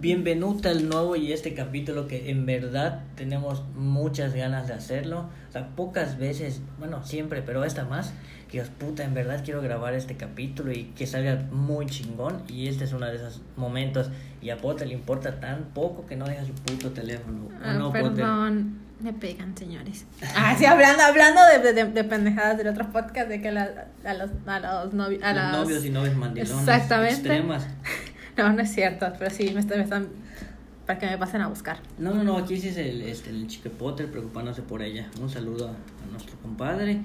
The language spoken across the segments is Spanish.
bienvenuta al nuevo y este capítulo que en verdad tenemos muchas ganas de hacerlo. O sea, pocas veces, bueno, siempre, pero esta más, que os puta, en verdad quiero grabar este capítulo y que salga muy chingón. Y este es uno de esos momentos. Y a Potter le importa tan poco que no deja su puto teléfono. ¿O Ah, no, Potter? perdón, me pegan, señores. Ah, sí, hablando, hablando de, de, de pendejadas del otro podcast, de que la- a los, a los, novi- a Los novios y novias mandilonas Exactamente. extremas. No, no es cierto, pero sí, me, me están... Para que me pasen a buscar. No, no, no, aquí sí es el, este, el chique Potter preocupándose por ella. Un saludo a, nuestro compadre.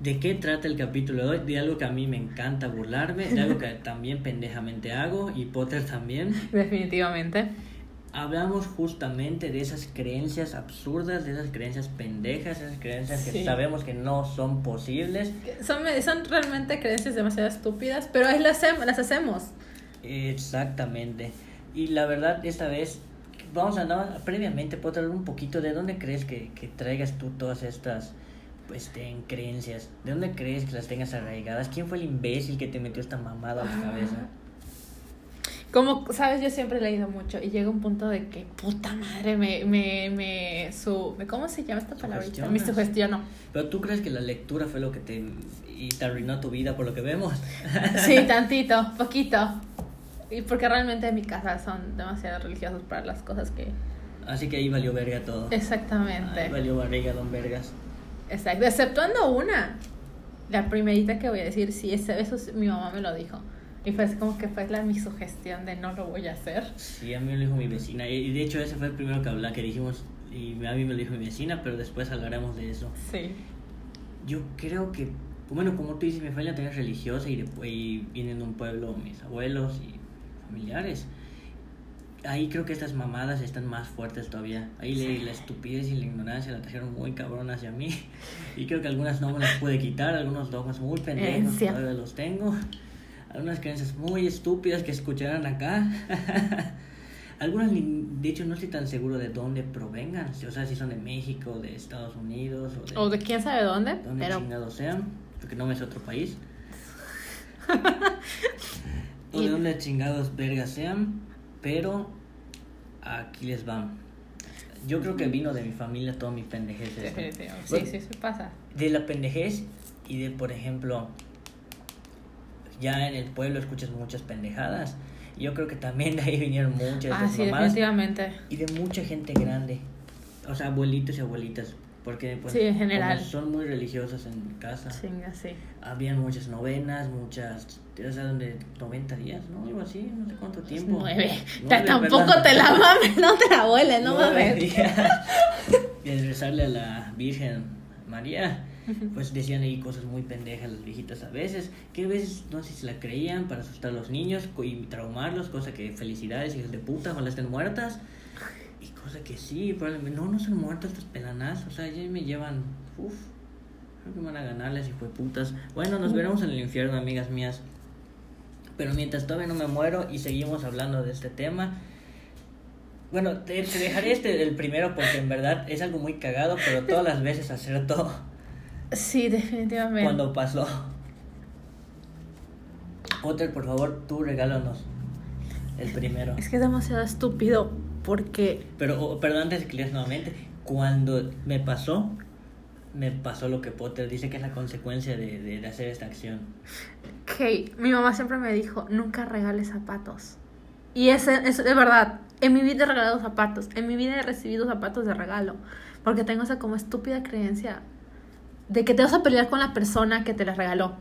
¿De qué trata el capítulo de hoy? De algo que a mí me encanta burlarme, de algo que también pendejamente hago y Potter también. Definitivamente. Hablamos justamente de esas creencias absurdas, de esas creencias pendejas, esas creencias que sabemos que no son posibles. Son, son realmente creencias demasiado estúpidas, pero ahí las, las hacemos. Exactamente. Y la verdad, esta vez, vamos a hablar previamente, Potter, un poquito de dónde crees que, que traigas tú todas estas pues, en creencias. ¿De dónde crees que las tengas arraigadas? ¿Quién fue el imbécil que te metió esta mamada a la cabeza? Como, sabes, yo siempre he leído mucho y llega un punto de que, puta madre, me, me, me, su, me- ¿cómo se llama esta palabrita? Me sugestiono. Pero tú crees que la lectura fue lo que te, y te arruinó tu vida por lo que vemos. Sí, tantito, poquito. Y porque realmente en mi casa son demasiado religiosos para las cosas que... Así que ahí valió verga todo. Exactamente. Ahí valió barriga, don Vergas. Exacto, exceptuando una. La primerita que voy a decir, sí, ese- eso mi mamá me lo dijo. Y fue así como que fue la mi sugestión de no lo voy a hacer. Sí, a mí me lo dijo mi vecina. Y de hecho ese fue el primero que hablaba, que dijimos, y a mí me lo dijo mi vecina, pero después hablaremos de eso. Sí. Yo creo que, bueno, como tú dices, mi familia también es religiosa y, después, y vienen de un pueblo mis abuelos y familiares. Ahí creo que estas mamadas están más fuertes todavía. Ahí le- la estupidez y la ignorancia la trajeron muy cabrón hacia mí. Y creo que algunas no me las pude quitar, algunos dogmas muy pendejos Herencia. todavía los tengo. Algunas creencias muy estúpidas que escucharán acá. Algunas, de hecho, no estoy tan seguro de dónde provengan. O sea, si son de México, de Estados Unidos o de, O de quién sabe dónde, donde pero... chingados sean, porque no me es otro país. de donde chingados vergas sean, pero aquí les va. Yo creo que vino de mi familia toda mi pendejez. Sí, Bueno, sí, sí pasa. De la pendejez y de, por ejemplo, ya en el pueblo escuchas muchas pendejadas. Yo creo que también de ahí vinieron muchas de Ah, sí, mamadas. definitivamente. Y de mucha gente grande. O sea, abuelitos y abuelitas. Porque pues, Sí, en general. como son muy religiosos en casa. Sí. Habían muchas novenas, muchas, o sea, donde 90 días, ¿no? Algo así, no sé cuánto tiempo. Nueve. Nueve, Tampoco ¿verdad? te la mames, no te la vueles, no mames. Y al rezarle a la Virgen María, pues decían ahí cosas muy pendejas las viejitas a veces, que a veces no sé si se la creían para asustar a los niños y traumarlos, cosa que felicidades, hijos de puta, ojalá estén muertas. Y cosa que sí, probablemente, no, no son muertas estas pelanas, o sea, ya me llevan, uff, creo que van a ganarles, hijo de putas. Bueno, nos veremos en el infierno, amigas mías. Pero mientras todavía no me muero y seguimos hablando de este tema, bueno, te, te dejaré este el primero porque en verdad es algo muy cagado, pero todas las veces acertó Sí, definitivamente. cuando pasó. Potter, por favor, tú regálanos el primero. Es que es demasiado estúpido porque Pero, oh, perdón, antes que leas nuevamente, cuando me pasó, me pasó lo que Potter dice que es la consecuencia de, de, de hacer esta acción. que mi mamá siempre me dijo, nunca regales zapatos. Y ese es de verdad. En mi vida he regalado zapatos. En mi vida he recibido zapatos de regalo. Porque tengo esa como estúpida creencia de que te vas a pelear con la persona que te las regaló.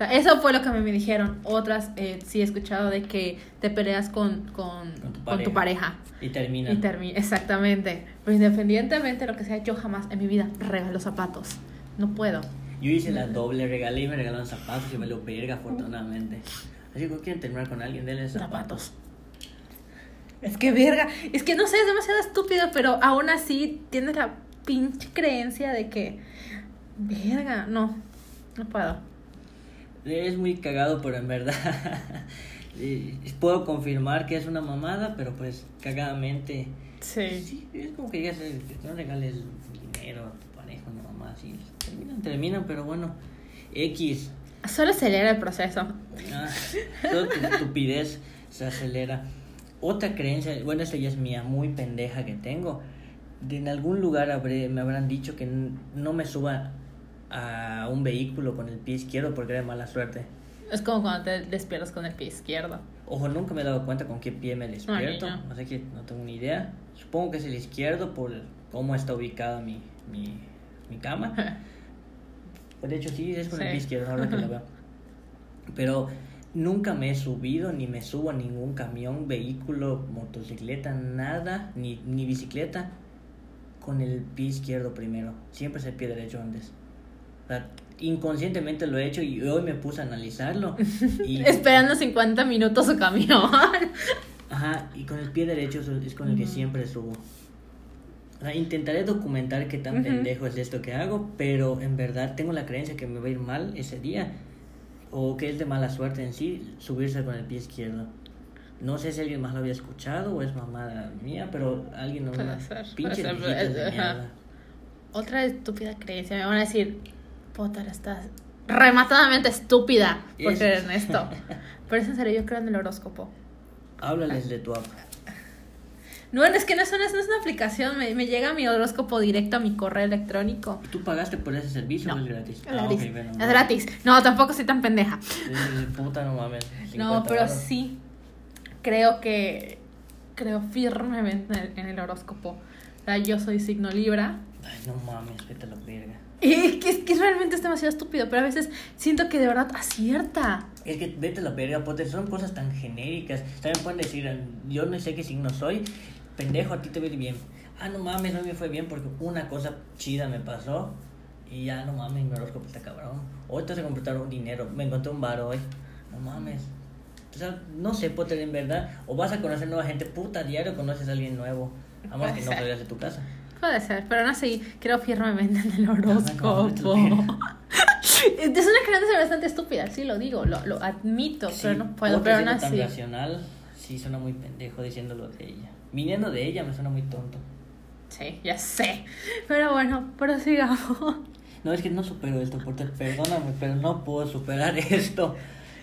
Sea, eso fue lo que me dijeron. Otras eh, sí he escuchado de que te peleas con, con, Con tu con tu pareja. Y termina. Y termina, exactamente. Pero independientemente de lo que sea, yo jamás en mi vida regalo zapatos. No puedo. Yo hice la doble, regalé y me regalaron zapatos y me lo verga afortunadamente. Así que quieren terminar con alguien, denle zapatos. Es que verga, es que no sé, es demasiado estúpido, pero aún así tienes la pinche creencia de que, verga, no, no puedo. Es muy cagado, pero en verdad puedo confirmar que es una mamada, pero pues cagadamente. Sí. Sí, es como que digas, no regales dinero a tu pareja, una mamá así. Terminan, terminan, pero bueno. X. Solo acelera el proceso. Ah, toda tu estupidez se acelera. otra creencia, bueno, esta ya es mía, muy pendeja que tengo. De en algún lugar habré, me habrán dicho que no me suba a un vehículo con el pie izquierdo porque era de mala suerte. Es como cuando te despiertas con el pie izquierdo. Ojo, nunca me he dado cuenta con qué pie me despierto. No. No sé qué, no tengo ni idea. Supongo que es el izquierdo por cómo está ubicada mi, mi, mi cama. De hecho sí, es con el pie izquierdo, ahora que lo veo. Pero nunca me he subido ni me subo a ningún camión, vehículo, motocicleta, nada, ni, ni bicicleta con el pie izquierdo primero. Siempre es el pie derecho antes. Sea, inconscientemente lo he hecho y hoy me puse a analizarlo. Y, Esperando 50 minutos su camión. Ajá, y con el pie derecho es con el que siempre subo. O sea, intentaré documentar qué tan Ujú. pendejo es esto que hago, pero en verdad tengo la creencia que me va a ir mal ese día. O que es de mala suerte en sí subirse con el pie izquierdo. No sé si alguien más lo había escuchado o es mamada mía, pero alguien no ser, pinche ser, de mierda. Otra estúpida creencia. Me van a decir, Potter, estás rematadamente estúpida por creer en esto. Pero es en serio, yo creo en el horóscopo. Háblales de tu app. No, es que no es una, no es una aplicación. Me, me llega mi horóscopo directo a mi correo electrónico. ¿Tú pagaste por ese servicio No, o es gratis? Es Ah, gratis. ok, bueno, es no. gratis. No, tampoco soy tan pendeja. Puta, no mames. No, 50 pero sí. Creo que. Creo firmemente en el, en el horóscopo. O sea, yo soy signo Libra. Ay, no mames, vete a la verga. Y es que, es que realmente es demasiado estúpido, pero a veces siento que de verdad acierta. Es que vete a la verga, Potter, son cosas tan genéricas. También pueden decir, yo no sé qué signo soy, pendejo, a ti te va a ir bien. Ah, no mames, no me fue bien porque una cosa chida me pasó y ya, no mames, mi horóscopo está cabrón. Hoy te vas a completar un dinero, me encontré un bar hoy, no mames. O sea, no sé, Potter, en verdad, o vas a conocer nueva gente, puta, diario conoces a alguien nuevo, a que no salgas de tu casa. Puede ser, pero aún así creo firmemente en el no, horóscopo. no, es una creencia bastante estúpida, sí lo digo, lo, lo admito, pero Sí, no puedo, pero así. racional, sí suena muy pendejo diciéndolo de ella. Viniendo de ella me suena muy tonto. Sí, ya sé. Pero bueno, prosigamos. No, es que no supero esto, Porter, perdóname, pero no puedo superar esto.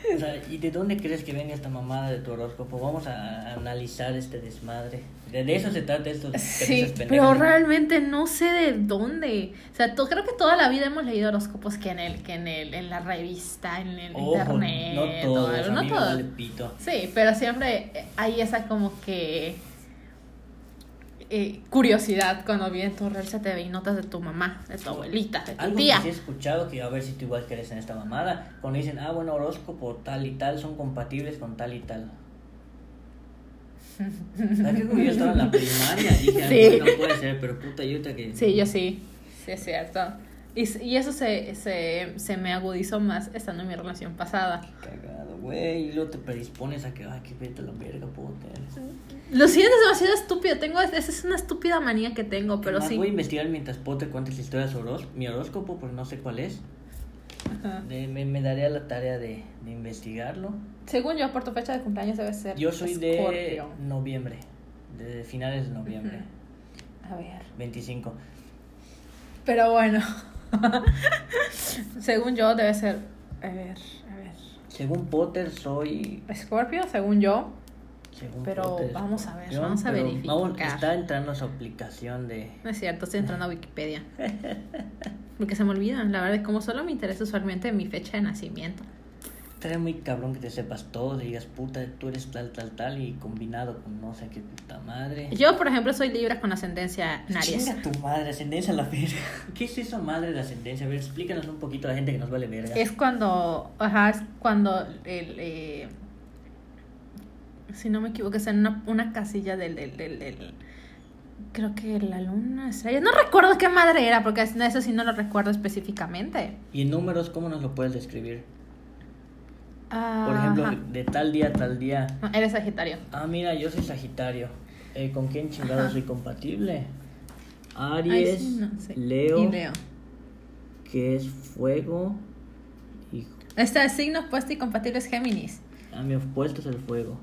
O sea, ¿y de dónde crees que venga esta mamada de tu horóscopo? Vamos a analizar este desmadre. De, eso se trata esto. Sí, pero realmente no sé de dónde. O sea, to- creo que toda la vida hemos leído horóscopos que en el, que en el, en la revista, en el Ojo, internet, no todos, todo, no todos. Sí, pero siempre hay esa como que eh, curiosidad cuando viene tu te ve y notas de tu mamá, de tu abuelita, de tu Algo tía. que sí he escuchado, que a ver si tú igual crees en esta mamada, cuando dicen, ah, bueno, horóscopo tal y tal son compatibles con tal y tal. ¿Sabes que cuando yo estaba en la primaria dije, "Ah, Sí. no puede ser, pero puta, yo otra que... Sí, yo sí, sí es cierto. Y, y eso se, se, se me agudizó más estando en mi relación pasada. Cagado, güey, y luego te predispones a que, ay, que vete a la verga, puta. Lo siento, es demasiado estúpido. Tengo, esa es una estúpida manía que tengo, pero Además, sí. Voy a investigar mientras Potter cuentes la historia de su horos- mi horóscopo, porque no sé cuál es. Ajá. De- me, me daré a la tarea de, de investigarlo. Según yo, por tu fecha de cumpleaños debe ser. Yo soy de noviembre, de finales de noviembre, A ver. 25. Pero bueno. según yo, debe ser. A ver, a ver. Según Potter soy... Scorpio, según yo. Según Pero Potter, vamos a ver, vamos a verificar. vamos- está entrando a su aplicación de... No es cierto, estoy entrando a Wikipedia. Porque se me olvidan, la verdad, como solo me interesa usualmente mi fecha de nacimiento. Estaría muy cabrón que te sepas todo, y digas, puta, tú eres tal, tal, tal, y combinado con no sé qué puta madre. Yo, por ejemplo, soy Libra con ascendencia en Aries. Chinga tu madre, ascendencia a la verga. ¿Qué es eso, madre de ascendencia? A ver, explícanos un poquito a la gente que nos vale verga. Es cuando, ajá, es cuando el, eh, si no me equivoco, es en una, una casilla del, del, del, del- creo que la luna estrella, no recuerdo qué madre era, porque eso sí no lo recuerdo específicamente. Y en números, ¿cómo nos lo puedes describir? Ah, Por ejemplo, ajá. de tal día a tal día. No, eres Sagitario. Ah, mira, yo soy Sagitario. Eh, ¿Con quién chingado Ajá. soy compatible? Ay, Aries, sí, no sé. Leo, Y Leo. que es fuego, y Este signo opuesto y compatible es Géminis. a mi opuesto es el fuego.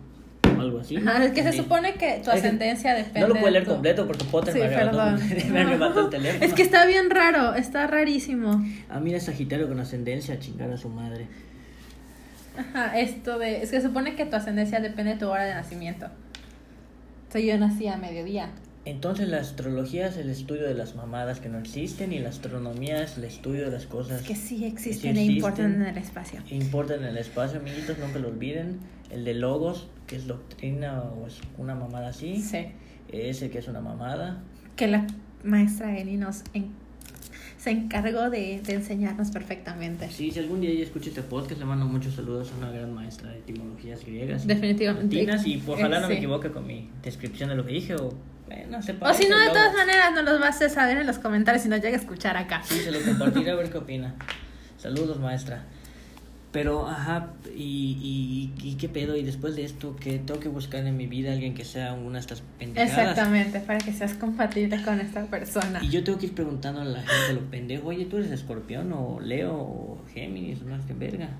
Algo así. Ajá, ¿no? es que se Sí. supone que tu ascendencia depende No lo puedo leer tu- completo porque Sí, perdón. me arrebató el teléfono. Es que está bien raro, está rarísimo. Ah, mira, Sagitario con ascendencia a chingar a su madre. Ajá, esto de. Es que se supone que tu ascendencia depende de tu hora de nacimiento. sea, yo nací a mediodía. Entonces la astrología es el estudio de las mamadas que no existen y la astronomía es el estudio de las cosas Que sí existen sí e existen. importan en el espacio. que importan en el espacio, amiguitos, nunca lo olviden. El de logos, que es doctrina o es una mamada así. Sí. Ese que es una mamada. Que la maestra Eni nos en- se encargó de, de enseñarnos perfectamente. Sí, si algún día ella escucha este podcast, le mando muchos saludos a una gran maestra de etimologías griegas. Definitivamente. latinas, y ojalá no me Sí. equivoque con mi descripción de lo que dije o... eh, no sé, O si no, de todas maneras, nos los vas a saber en los comentarios si nos llega a escuchar acá. Sí, se lo compartiré a ver qué opina. Saludos, maestra. Pero, ajá, y, y, y qué pedo, y después de esto, que tengo que buscar en mi vida alguien que sea una de estas pendejadas. Exactamente, para que seas compatible con esta persona. Y yo tengo que ir preguntando a la gente lo pendejo, oye, ¿tú eres escorpión o Leo o Géminis o no sé qué verga?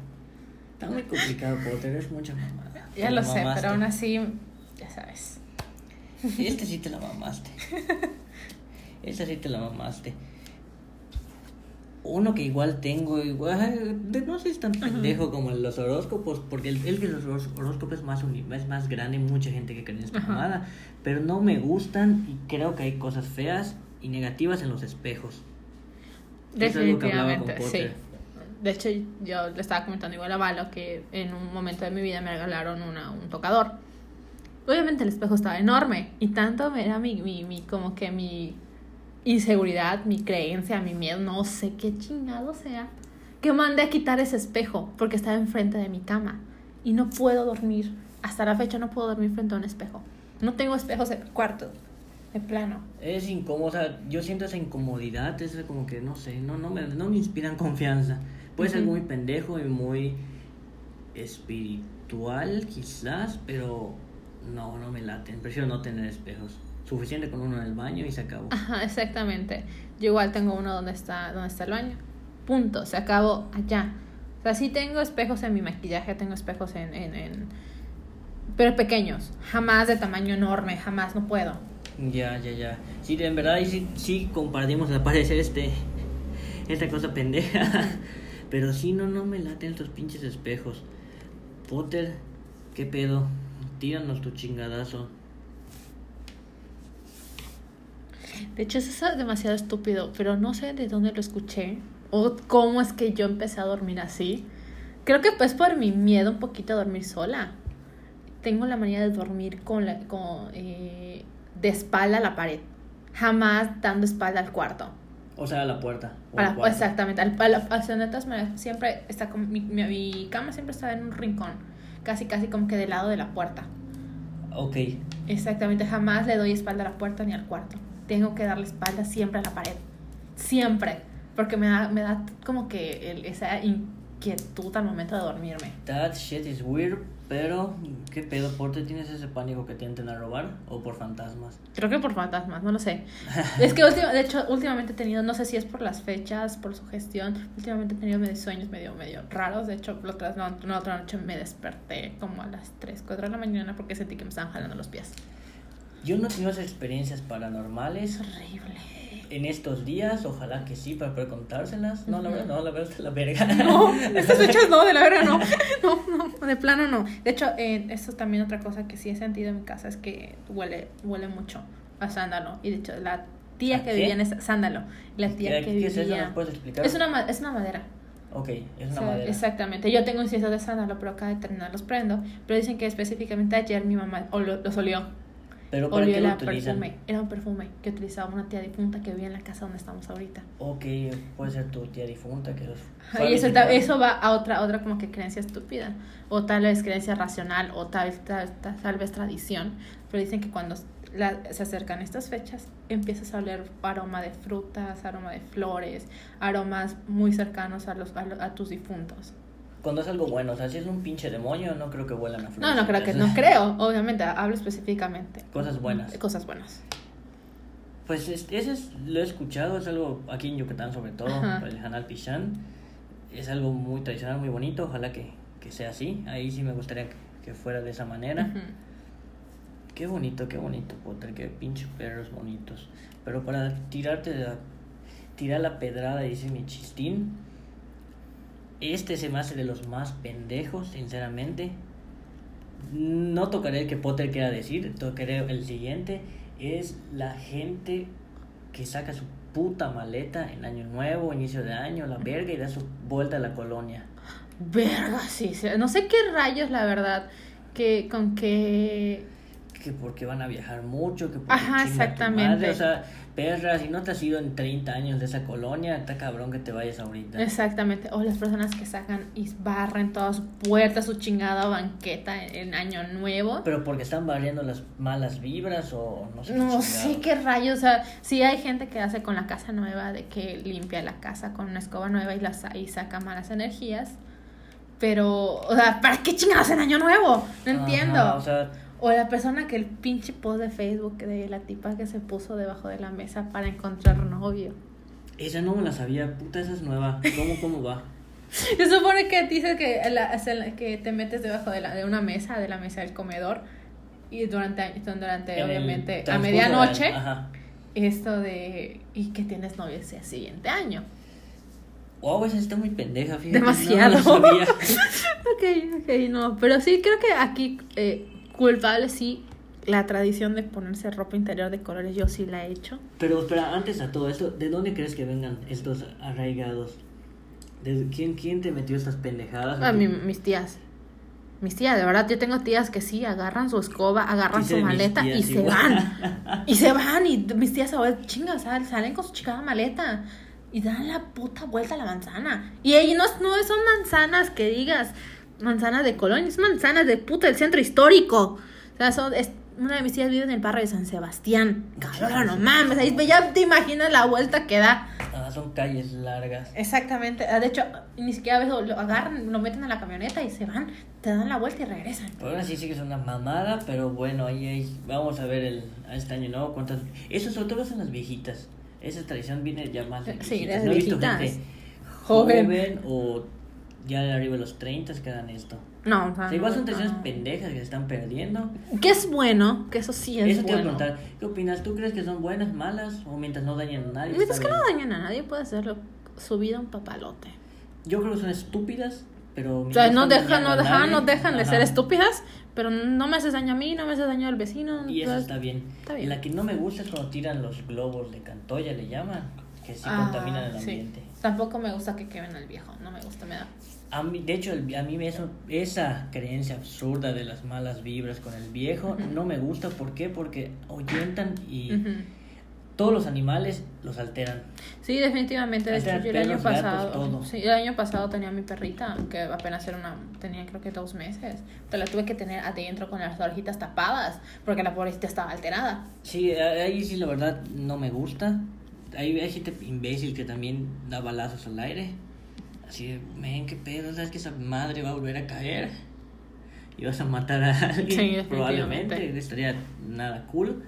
Está muy complicado, Potter, es mucha mamada. Ya lo sé, pero aún así, ya sabes. Este sí te la mamaste. Esta sí te la mamaste. Uno que igual tengo, igual, de- no sé si es tan pendejo como los horóscopos, porque el, el que los horóscopos es más, uni- es más grande, mucha gente que cree en esta mamada, pero no me gustan y creo que hay cosas feas y negativas en los espejos. Es Definitivamente, sí. De hecho, yo le estaba comentando igual a Valo que en un momento de mi vida me regalaron una, un tocador. Obviamente el espejo estaba enorme y tanto era mi, mi, mi como que mi inseguridad, mi creencia, mi miedo, no sé qué chingado sea, que mandé a quitar ese espejo porque estaba enfrente de mi cama y no puedo dormir. Hasta la fecha no puedo dormir frente a un espejo. No tengo espejos en mi cuarto, de plano. Es incómodo, o sea, yo siento esa incomodidad, es como que, no sé, no, no, me, no me inspiran confianza. Puede ser Ujú. muy pendejo y muy espiritual, quizás, pero no, no me laten. Prefiero no tener espejos. Suficiente con uno en el baño y se acabó. Ajá, exactamente. Yo igual tengo uno donde está, donde está el baño. Punto, se acabó allá. O sea, sí tengo espejos en mi maquillaje, tengo espejos en, en, en... Pero pequeños, jamás de tamaño enorme, jamás, no puedo. Ya, ya, ya. Sí, en verdad, sí, sí compartimos al parecer este, esta cosa pendeja. Pero sí, no, no me laten estos pinches espejos. Potter, ¿qué pedo? Tíranos tu chingadazo. De hecho, eso es demasiado estúpido, pero no sé de dónde lo escuché o cómo es que yo empecé a dormir así. Creo que pues por mi miedo un poquito a dormir sola. Tengo la manía de dormir con la, con, eh, de espalda a la pared, jamás dando espalda al cuarto. O sea, a la puerta. o A la- exactamente, al, a la- o sea, de todas maneras, siempre está como, mi, mi, mi cama siempre está en un rincón, casi casi como que del lado de la puerta. Ok. Exactamente, jamás le doy espalda a la puerta ni al cuarto. Tengo que darle espalda siempre a la pared. Siempre. Porque me da, me da como que el- esa inquietud al momento de dormirme. That shit is weird, pero ¿qué pedo? ¿Por qué tienes ese pánico que te intenten a robar? ¿O por fantasmas? Creo que por fantasmas, no lo sé. es que última- de hecho, últimamente he tenido, no sé si es por las fechas, por su gestión, últimamente he tenido medio sueños medio, medio raros. De hecho, la otra, la, la otra noche me desperté como a las 3, 4 de la mañana porque sentí que me estaban jalando los pies. Yo no he tenido esas experiencias Es paranormales horrible. en estos días. Ojalá que sí, para poder contárselas. No, la verdad, no, la verdad es la verga. No, estas fechas no, de la verga no. No, no, de plano no. De hecho, eh, eso es también otra cosa que sí he sentido en mi casa es que huele, huele mucho a sándalo. Y de hecho, la tía ¿A que qué? vivía en esa sándalo, la tía ¿Qué, que qué es eso? vivía. ¿Nos puedes explicar? Es una, ma- es una madera. Ok, es O una sea, madera. Exactamente. Yo tengo incienso de sándalo, pero cada determinado los prendo. Pero dicen que específicamente ayer mi mamá olo- los olió. Pero ¿para qué lo utilizan? perfume. Era un perfume que utilizaba una tía difunta que vivía en la casa donde estamos ahorita. Ok, puede ser tu tía difunta que los... Y eso, eso va a otra, otra como que creencia estúpida, o tal vez creencia racional, o tal, tal, tal, tal vez tradición, pero dicen que cuando la- se acercan estas fechas, empiezas a oler aroma de frutas, aroma de flores, aromas muy cercanos a, los, a, lo- a tus difuntos. Cuando es algo bueno, o sea, si es un pinche demonio, no creo que vuelan a flores. No, no creo que, no creo, obviamente, hablo específicamente. Cosas buenas. De Cosas buenas. Pues es- ese es, lo he escuchado, es algo aquí en Yucatán sobre todo, Ajá. el Hanal Pichán. Es algo muy tradicional, muy bonito, ojalá que, que sea así. Ahí sí me gustaría que, que fuera de esa manera. Qué bonito, qué bonito, Potter, qué pinche perros bonitos. Pero para tirarte la, tirar la pedrada, dice mi chistín, este se me hace de los más pendejos, sinceramente. no tocaré el que Potter quiera decir, tocaré el siguiente. Es la gente que saca su puta maleta en año nuevo, inicio de año, la verga y da su vuelta a la colonia. Verga, sí, sí. No sé qué rayos, la verdad, que con que... Que porque van a viajar mucho, que porque Ajá, exactamente. madre, O sea, perra, si no te has ido en 30 años de esa colonia, está cabrón que te vayas ahorita. Exactamente. O las personas que sacan y barren todas sus puertas, su chingada banqueta en, año nuevo. Pero porque están barriendo las malas vibras o no sé qué No sé qué rayos, o sea, sí hay gente que hace con la casa nueva, de que limpia la casa con una escoba nueva y, la y saca malas energías. Pero, o sea, ¿para qué chingados en año nuevo? No Ajá, entiendo. o sea, O la persona que el pinche post de Facebook de la tipa que se puso debajo de la mesa para encontrar novio. esa no me la sabía, puta, esa es nueva. ¿Cómo, cómo va? Se supone que dice que, la- que te metes debajo de, la, de una mesa, de la mesa del comedor, y durante, durante En obviamente, a medianoche, esto de, y que tienes novio ese siguiente año. Wow, esa está muy pendeja, fíjate. Demasiado. No sabía. Ok, ok, no, pero sí creo que aquí eh, culpable sí la tradición de ponerse ropa interior de colores yo sí la he hecho. Pero espera, antes a todo esto, ¿de dónde crees que vengan estos arraigados? ¿De quién, quién te metió estas pendejadas? A mí, mis tías. Mis tías, de verdad, yo tengo tías que sí agarran su escoba, agarran Sí su maleta y se igual. van. Y se van y mis tías ahora chingas, sal- salen con su chingada maleta y dan la puta vuelta a la manzana. Y ahí no, no son manzanas que digas manzanas de Colonia, es manzanas de puta del centro histórico. O sea, son, es, una de mis tías vive en el barrio de San Sebastián. Cabrón, no mames, ahí ya te imaginas la vuelta que da. Ah, son calles largas. Exactamente, ah, de hecho, ni siquiera a veces lo agarran, lo meten a la camioneta y se van, te dan la vuelta y regresan. Ahora sí sí que es una mamada, pero bueno, ahí, ahí vamos a ver el, a este año nuevo cuántas... Eso sobre todo son las viejitas. Esa tradición viene ya más de Sí, viejitas. no he visto viejitas. gente Joven. joven o ya de arriba de los 30 que dan esto. No, o sea, igual no, son tradiciones no. pendejas que se están perdiendo. Que es bueno, que eso sí es Eso te iba a bueno. preguntar, ¿qué opinas? ¿Tú crees que son buenas, malas o mientras no dañen a nadie? Mientras que no bien? dañen a nadie, puede hacerlo su vida un papalote. Yo creo que son estúpidas, pero... O sea, no dejan, dañando no a dejan, nadie, no dejan de ajá. ser estúpidas, pero no me haces daño a mí, no me haces daño al vecino. Y eso está bien. está bien. La que no me gusta es cuando tiran los globos de Cantoya, le llaman, que sí Ah, contaminan el sí. ambiente. Tampoco me gusta que quemen al viejo, no me gusta, me da. A mí, de hecho, el- a mí eso, esa creencia absurda de las malas vibras con el viejo no me gusta. ¿Por qué? Porque ahuyentan y Ujú. todos los animales los alteran. Sí, definitivamente. De hecho, yo el año gatos, pasado, todo. sí, el año pasado tenía mi perrita que apenas era una, tenía creo que dos meses. Te la tuve que tener adentro con las orejitas tapadas porque la pobrecita estaba alterada. Sí, a- ahí sí la verdad no me gusta. Hay, hay gente imbécil que también da balazos al aire. Así de, men, qué pedo, sabes que esa madre va a volver a caer. Y vas a matar a alguien. Sí, probablemente. No estaría nada cool.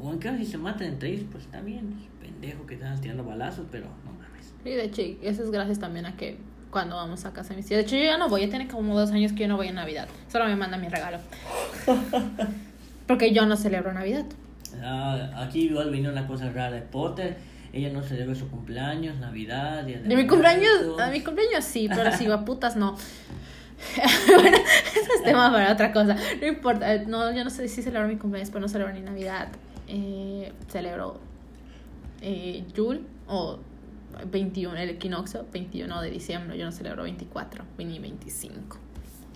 O en cambio, si se matan entre ellos, pues está bien. Pendejo que están tirando balazos, pero no mames. Sí, de hecho, eso es gracias también a que cuando vamos a casa de mis tías. De hecho, yo ya no voy, ya tiene como dos años que yo no voy en Navidad. Solo me mandan mi regalo. Porque yo no celebro Navidad. Ah, aquí igual vino una cosa rara de Potter. Ella no celebra su cumpleaños, Navidad, Día de De mi cumpleaños, a mi cumpleaños sí, pero si va putas no. bueno, ese es tema para otra cosa. No importa, no, yo no sé si celebro mi cumpleaños, pero no celebro ni Navidad. Eh, celebro eh, Yule o 21, el equinoccio, 21 de diciembre. Yo no celebro 24 ni 25.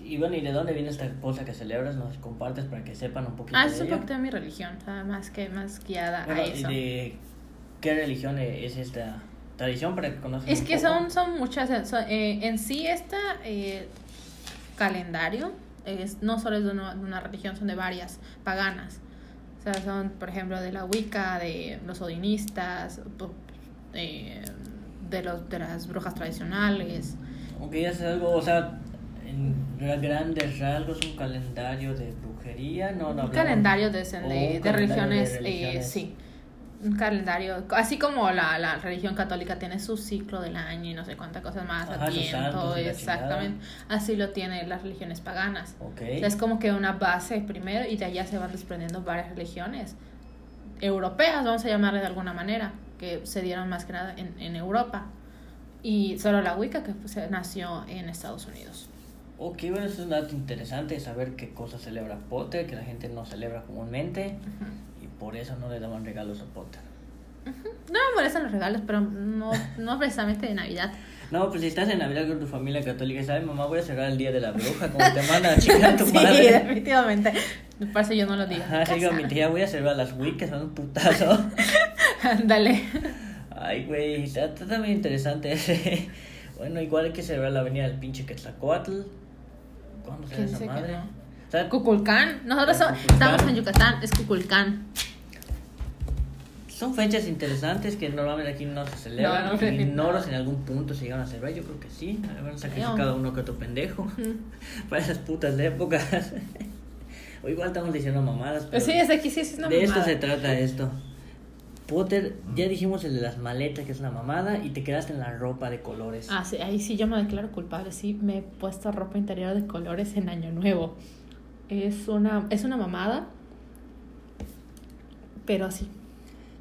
Y bueno, ¿y de dónde viene esta cosa que celebras? Nos compartes para que sepan un poquito Ah, es un poquito de mi religión, o sea, más que más guiada Bueno, a ¿y eso. de qué religión es esta tradición para que conozcan Es que poco? son, son muchas. eh, son- eh, en sí, este calendario es, no solo es de una, de una religión, son de varias paganas. O sea, son, por ejemplo, de la Wicca, de los odinistas, po- eh, de, los, de las brujas tradicionales. Aunque ya es algo, o sea, en ra- grandes rasgos, un calendario de brujería, no, no Un calendario de, de, de calendario de religiones, eh, religiones. sí. Un calendario, así como la, la religión católica tiene su ciclo del año y no sé cuántas cosas más, Ajá, exactamente. Así lo tienen las religiones paganas. Ok. O sea, es como que una base primero y de allá se van desprendiendo varias religiones europeas, vamos a llamarle de alguna manera, que se dieron más que nada en, en Europa. Y solo la Wicca que pues, nació en Estados Unidos. Ok, bueno, eso es un dato interesante, saber qué cosas celebra Potter, que la gente no celebra comúnmente, por eso no le daban regalos a Potter. No me molestan los regalos, pero no, no precisamente de Navidad. No, pues si estás en Navidad con tu familia católica, ¿sabes? Mamá, voy a cerrar el día de la bruja, como te manda a chingar tu sí, madre. definitivamente. Por eso yo no lo digo. Ajá, digo, mi tía, voy a cerrar las wiccas, son un putazo. Ándale. Ay, güey, está, está también interesante ese. Bueno, igual hay que celebrar la venida del pinche Quetzalcoatl. ¿Cuándo será ¿Quién esa que madre? no? O sea, Cuculcán. Nosotros so- Cuculcán. estamos en Yucatán, es Cuculcán. Son fechas interesantes que normalmente aquí no se celebran. No, no sé. Ignoro si en algún punto se llegan a celebrar. Yo creo que sí. Habrán sacrificado uno que otro pendejo para esas putas épocas. o igual estamos diciendo mamadas. Pero Sí, es aquí sí es una de esto mamada. se trata esto. Potter, ya dijimos el de las maletas, que es una mamada, y te quedaste en la ropa de colores. Ah, sí, ahí sí yo me declaro culpable. Sí, me he puesto ropa interior de colores en Año Nuevo. Es una, es una mamada. Pero sí.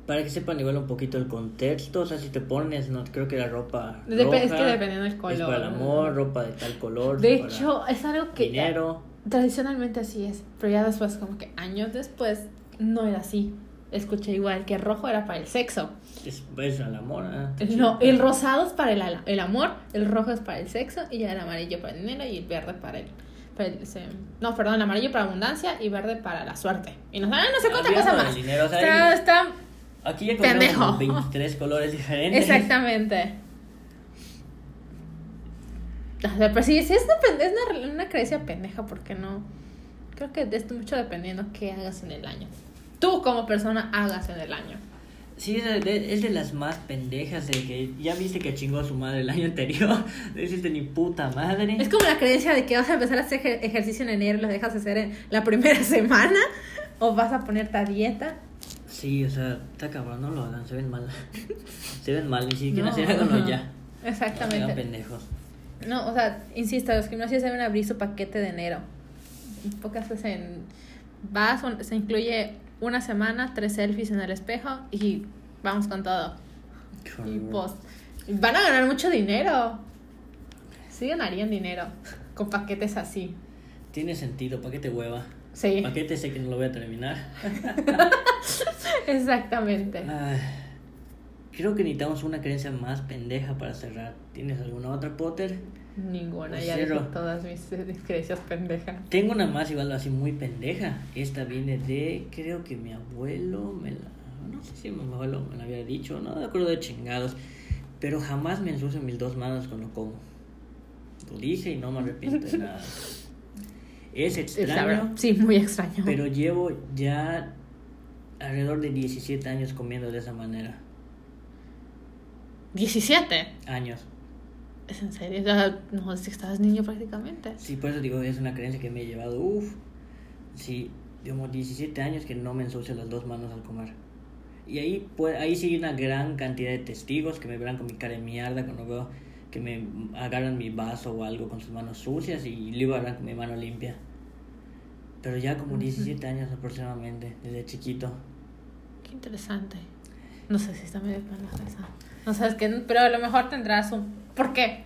Para que sepan igual un poquito el contexto, o sea, si te pones, no creo que la ropa Dep- roja es que dependiendo del es color. para el amor, ropa de tal color, De hecho, es algo que dinero. tradicionalmente así es. Pero ya después, como que años después, no era así. Escuché igual que rojo era para el sexo. Es, es el amor, está No, el rosado es para el, el amor, el rojo es para el sexo y ya el amarillo para el dinero y el verde para el... el- no, perdón, el amarillo para abundancia y verde para la suerte. Y no, ah, no sé cuánta Hablando cosa del más. dinero, o sea, está Aquí ya encontramos pendejo. como 23 colores diferentes. Exactamente. O sea, Pero sí, sí es, una, es una, una creencia pendeja porque no... Creo que es mucho dependiendo qué hagas en el año. Tú como persona hagas en el año. Sí, es de, de- es de las más pendejas de que ya viste que chingó a su madre el año anterior. No hiciste ni puta madre. Es como la creencia de que vas a empezar a hacer ejer- ejercicio en enero y lo dejas de hacer en la primera semana. O vas a ponerte a dieta. Sí, o sea, está cabrón, no lo hagan, se ven mal. se ven mal, y si quieren No. hacer, ya. No sean Exactamente. pendejos. No, o sea, insisto, los gimnasios deben abrir su paquete de enero. Pocas veces en... Vas, se incluye una semana, tres selfies en el espejo y vamos con todo. Y pues, van a ganar mucho dinero. Sí ganarían dinero con paquetes así. Tiene sentido, ¿para qué te hueva? Sí, ¿Para qué te sé que no lo voy a terminar? exactamente. Ay, creo que necesitamos una creencia más pendeja para cerrar. ¿Tienes alguna otra, Potter? Ninguna, Pues ya dije todas mis, mis creencias pendejas. Tengo una más igual así muy pendeja. Esta viene de, creo que mi abuelo me la... No sé si mi abuelo me la había dicho, no me acuerdo de chingados. Pero jamás me ensucio mis dos manos cuando como. Lo dije y no me arrepiento de nada. Es extraño, Sí, muy extraño. pero llevo ya alrededor de 17 años comiendo de esa manera. 17. Años. ¿Es en serio? Ya, No, es que estabas niño prácticamente. Sí, por eso digo, es una creencia que me he llevado, uff, sí, digamos 17 años que no me ensucio las dos manos al comer. Y ahí, pues, ahí sí hay una gran cantidad de testigos que me verán con mi cara de mierda cuando veo que me agarran mi vaso o algo con sus manos sucias y luego agarran con mi mano limpia. Pero ya como 17 años aproximadamente, desde chiquito. Qué interesante. No sé si está medio esa. No sabes qué, pero a lo mejor tendrás un. ¿Por qué?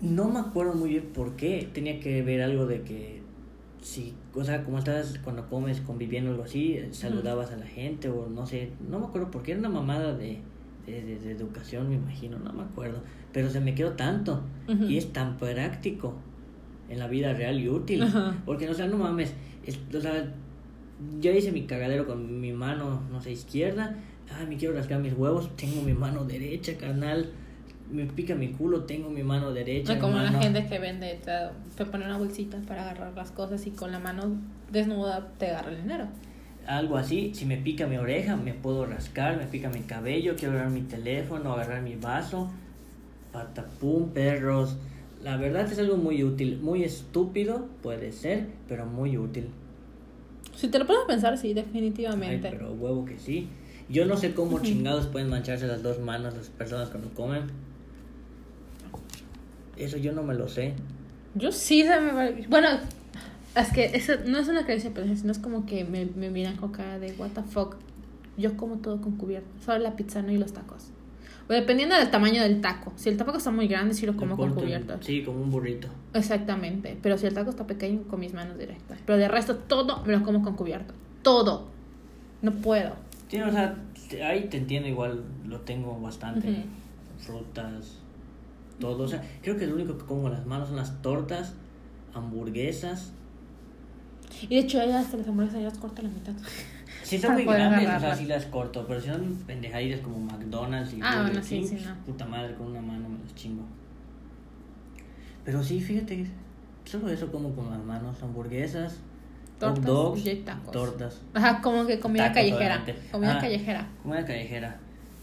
No me acuerdo muy bien por qué. Tenía que ver algo de que si, o sea, como estabas cuando comes conviviendo o algo así, eh, saludabas a la gente o no sé, no me acuerdo por qué era una mamada de, de, de- de educación, me imagino, no me acuerdo. Pero se me quedó tanto y es tan práctico en la vida real y útil. Ajá. Porque, o sea, no mames, es- o sea, ya hice mi cagadero con mi mano, no sé, izquierda. Ay, me quiero rascar mis huevos, tengo mi mano derecha, carnal. Me pica mi culo, tengo mi mano derecha. No como la gente que vende, te, te pone una bolsita para agarrar las cosas y con la mano desnuda te agarra el dinero. Algo así, si me pica mi oreja, me puedo rascar, me pica mi cabello, quiero agarrar mi teléfono, agarrar mi vaso. Patapum, perros. La verdad es algo muy útil, muy estúpido, puede ser, pero muy útil. Si te lo puedes pensar, sí, Ay, definitivamente. pero huevo que sí. Yo no sé cómo chingados pueden mancharse las dos manos las personas cuando comen. Eso yo no me lo sé. Yo sí se me va- Bueno, es que eso no es una creencia pendeja, sino es como que me, me miran con cara de what the fuck. Yo como todo con cubierto, solo la pizza no y los tacos. Pues dependiendo del tamaño del taco. Si el taco está muy grande, sí lo como con corto cubiertos. Sí, como un burrito. Exactamente. Pero si el taco está pequeño, con mis manos directas. Pero de resto, todo me lo como con cubierto. Todo. No puedo. Sí, o sea, te- ahí te entiendo igual, lo tengo bastante. Frutas, todo. O sea, creo que lo único que como con las manos son las tortas, hamburguesas. Y de hecho, ella hasta las hamburguesas ya las corta a la mitad. Si son Para muy grandes, o sea, sí las corto, pero si son pendejaditas como McDonald's y Ah, bueno, sí, sí, no. puta madre, con una mano me las chingo. Pero sí, fíjate, solo eso como con las manos, hamburguesas, hot Tortas dogs, y tacos. tortas, Ajá, como que comida Tacos, callejera. obviamente. Comida Ah. callejera. comida callejera.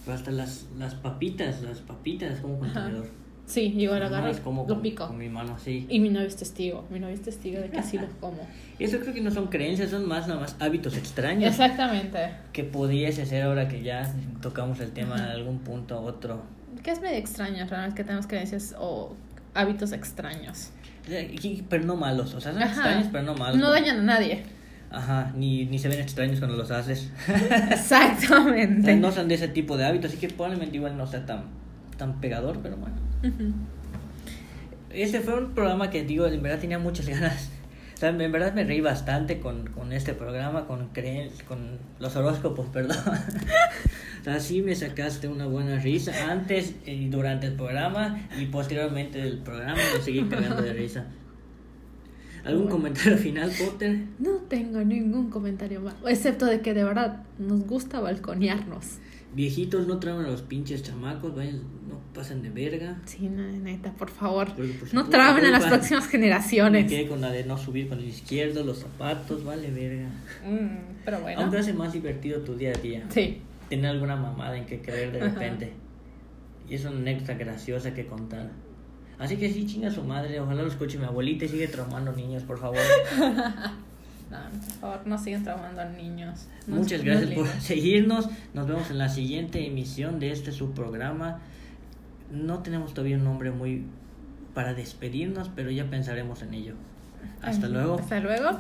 Pero hasta las, las papitas, las papitas como con Ajá. tenedor. Sí, yo lo agarro y como lo con, pico. con mi mano así. Y mi novio es testigo. Mi novio es testigo de que así lo como. Eso creo que no son creencias, son más nada más hábitos extraños. Exactamente. Que pudiese ser ahora que ya tocamos el tema en algún punto u otro. Que es medio extraño, realmente, que tenemos creencias o hábitos extraños. Pero no malos, o sea, son Ajá. extraños, pero no malos. No dañan a nadie. Ajá, ni, ni se ven extraños cuando los haces. Exactamente. no son de ese tipo de hábitos, así que probablemente igual no sea tan, tan pegador, pero bueno. Ujú. Este fue un programa que, digo, en verdad tenía muchas ganas. O sea, en verdad me reí bastante con, con este programa, con creen, con los horóscopos, perdón. o sea, sí me sacaste una buena risa antes y durante el programa y posteriormente del programa me seguí cagando de risa. ¿Algún Bueno. comentario final, Potter? No tengo ningún comentario más. Excepto de que de verdad nos gusta balconearnos. Viejitos, no traen a los pinches chamacos, vayan, no pasen de verga. Sí, no, neta, por favor. Por su No puta traben a las próximas Me generaciones. quedé con la de no subir con el izquierdo, los zapatos, vale verga. Mm, pero bueno. Aunque hace más divertido tu día a día. Sí. Tener alguna mamada en que creer de Ajá. repente. Y es una anécdota graciosa que contar. Así que sí, chinga su madre. Ojalá lo escuche mi abuelita y sigue traumando niños, por favor. No, por favor, no sigan traumando a niños. Muchas gracias por seguirnos. Nos vemos en la siguiente emisión de este su programa. No tenemos todavía un nombre muy para despedirnos, pero ya pensaremos en ello. Hasta Ay, luego. Hasta luego.